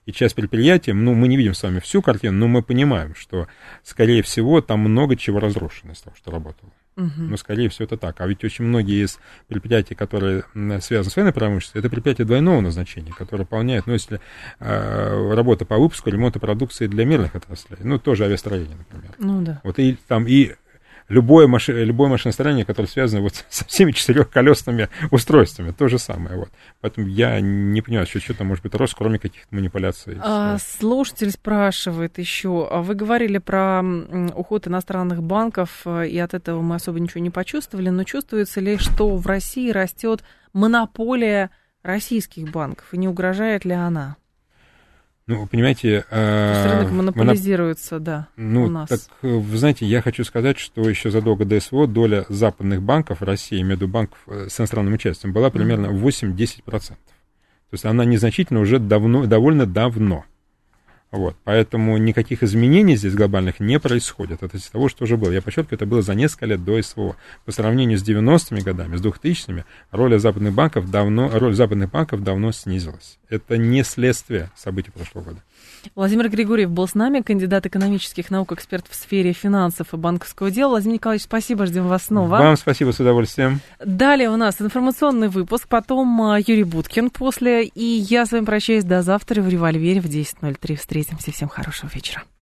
И часть предприятий, ну, мы не видим с вами всю картину, но мы понимаем, что, скорее всего, там много чего разрушено из того, что работало. Угу. Ну, скорее всего, это так. А ведь очень многие из предприятий, которые связаны с военной промышленностью, это предприятия двойного назначения, которые выполняют, ну, если э, работа по выпуску, ремонту продукции для мирных отраслей, ну, тоже авиастроение, например. Ну, да. Вот и там и любое, маши, любое машиностроение, которое связано вот со всеми четырехколесными устройствами, то же самое. Вот. Поэтому я не понимаю, что, что там может быть рост, кроме каких-то манипуляций. А, слушатель спрашивает еще, а вы говорили про уход иностранных банков, э, и от этого мы особо ничего не почувствовали, но чувствуется ли, что в России растет монополия российских банков, и не угрожает ли она? Ну, понимаете... Э, рынок монополизируется, моноп... да, ну, у нас. Так, вы знаете, я хочу сказать, что еще задолго до СВО доля западных банков России, имею в виду банков э, с иностранным участием, была примерно 8-10%. То есть она незначительно уже давно, довольно давно. Вот, поэтому никаких изменений здесь глобальных не происходит. Это из того, что уже было. Я подчеркиваю, это было за несколько лет до СВО. По сравнению с 90-ми годами, с 2000-ми, роль западных банков давно, роль западных банков давно снизилась. Это не следствие событий прошлого года. Владимир Григорьев был с нами, кандидат экономических наук, эксперт в сфере финансов и банковского дела. Владимир Николаевич, спасибо, ждем вас снова. Вам спасибо, с удовольствием. Далее у нас информационный выпуск, потом а, Юрий Буткин после, и я с вами прощаюсь до завтра в «Револьвере» в 10.03. Встретимся, всем хорошего вечера.